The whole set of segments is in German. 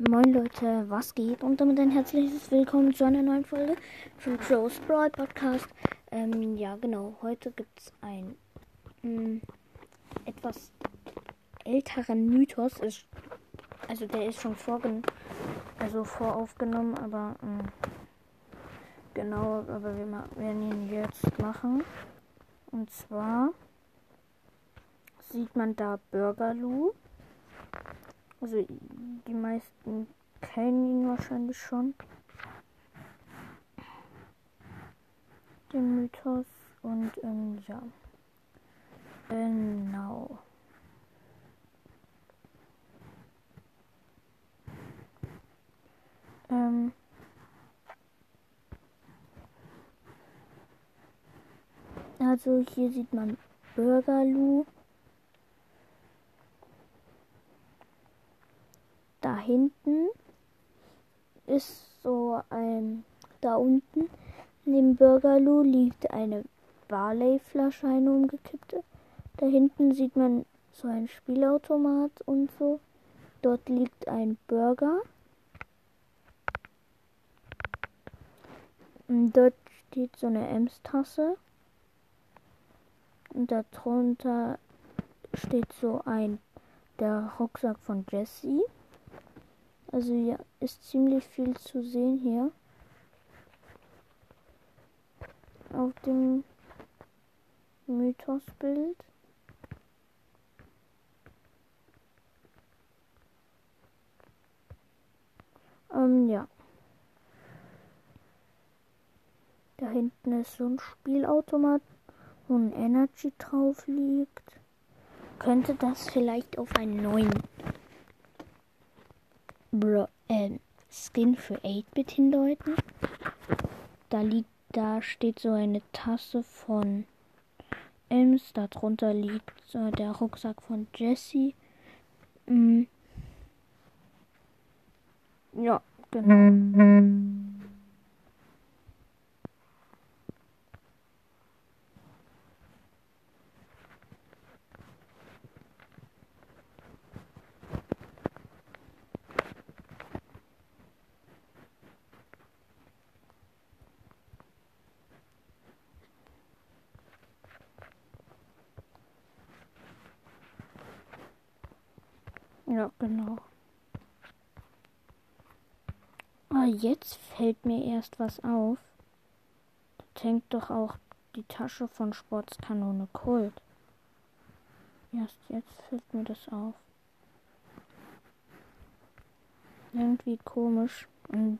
Moin Leute, was geht? Und damit ein herzliches Willkommen zu einer neuen Folge vom Joe's Brawl Podcast. Ähm, ja, genau, heute gibt es ein mh, etwas älteren Mythos. Ist, also der ist schon vorgen also voraufgenommen, aber mh, genau, aber wir werden ihn jetzt machen. Und zwar sieht man da Burgerloo. Also die meisten kennen ihn wahrscheinlich schon. Den Mythos und ähm, ja. Genau. Ähm. Also hier sieht man Burgerloo. da hinten ist so ein, da unten neben Burgerloo liegt eine Barley-Flasche, eine umgekippte. Da hinten sieht man so ein Spielautomat und so. Dort liegt ein Burger. Und dort steht so eine Ems-Tasse. Und darunter steht so ein der Rucksack von Jessie. Also ja, ist ziemlich viel zu sehen hier. Auf dem Mythosbild. Ähm, ja. Da hinten ist so ein Spielautomat, wo ein Energy drauf liegt. Könnte das vielleicht auf einen neuen Bro äh, Skin für 8-Bit hindeuten. Da liegt, da steht so eine Tasse von Ems, darunter liegt so der Rucksack von Jessie. Mm. Ja, genau. Ja, genau. Ah, jetzt fällt mir erst was auf. Da hängt doch auch die Tasche von Sportskanone Kult. Erst jetzt fällt mir das auf. Irgendwie komisch und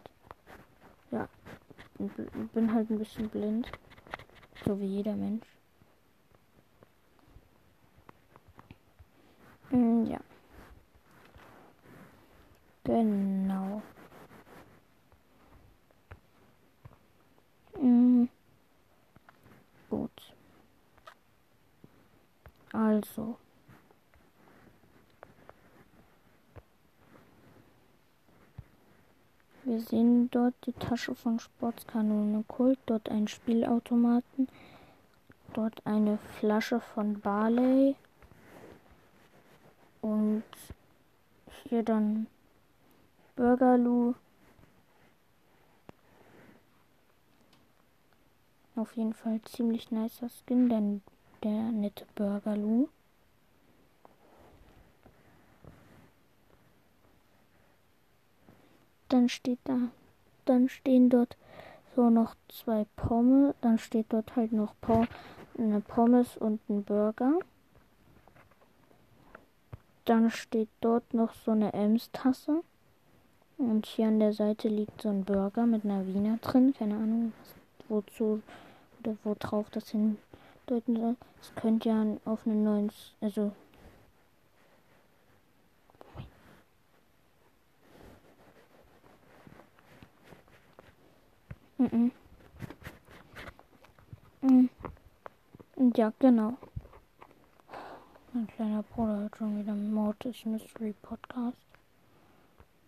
ja, bin halt ein bisschen blind. So wie jeder Mensch. Mm, ja. Genau. Mhm. Gut. Also. Wir sehen dort die Tasche von Sportskanone Kult, dort ein Spielautomaten, dort eine Flasche von Barley und hier dann Burgerloo. Auf jeden Fall ziemlich nicer Skin, denn der nette Burgerloo. Dann steht da, dann stehen dort so noch zwei Pommes, dann steht dort halt noch eine Pommes und ein Burger. Dann steht dort noch so eine Ems-Tasse. Und hier an der Seite liegt so ein Burger mit einer Wiener drin. Keine Ahnung, wozu oder wo drauf das hindeuten soll. Es könnte ja auf einen neuen, also Mhm. Mhm. Ja, genau. Mein kleiner Bruder hört schon wieder Mortis Mystery Podcast.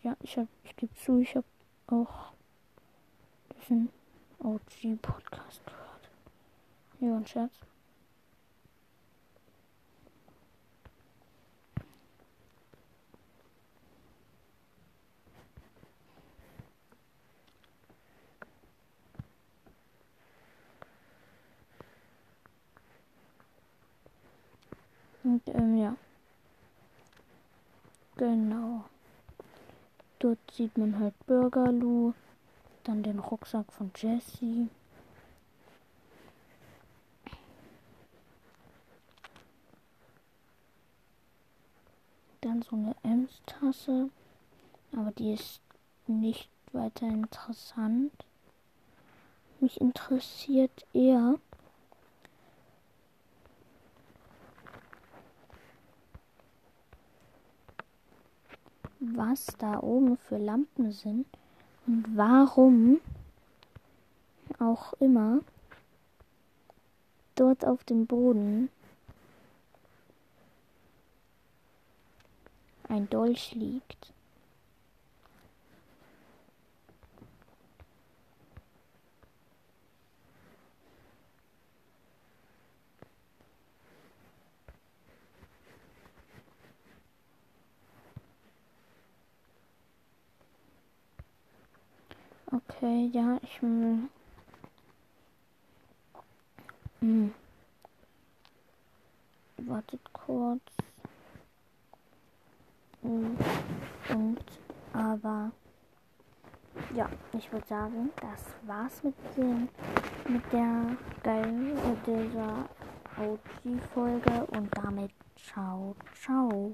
Ja, ich hab, ich gebe zu, ich habe auch diesen OG-Podcast gehört. Ja, und Scherz. Und ähm, ja. Genau. Dort sieht man halt Burgerloo, dann den Rucksack von Jessie. Dann so eine Ems-Tasse, aber die ist nicht weiter interessant. Mich interessiert eher, was da oben für Lampen sind und warum auch immer dort auf dem Boden ein Dolch liegt. Okay, ja, ich. Hm. Wartet kurz. Hm. Und, aber. Ja, ich würde sagen, das war's mit dem, mit der geilen, dieser OG-Folge und damit ciao, ciao.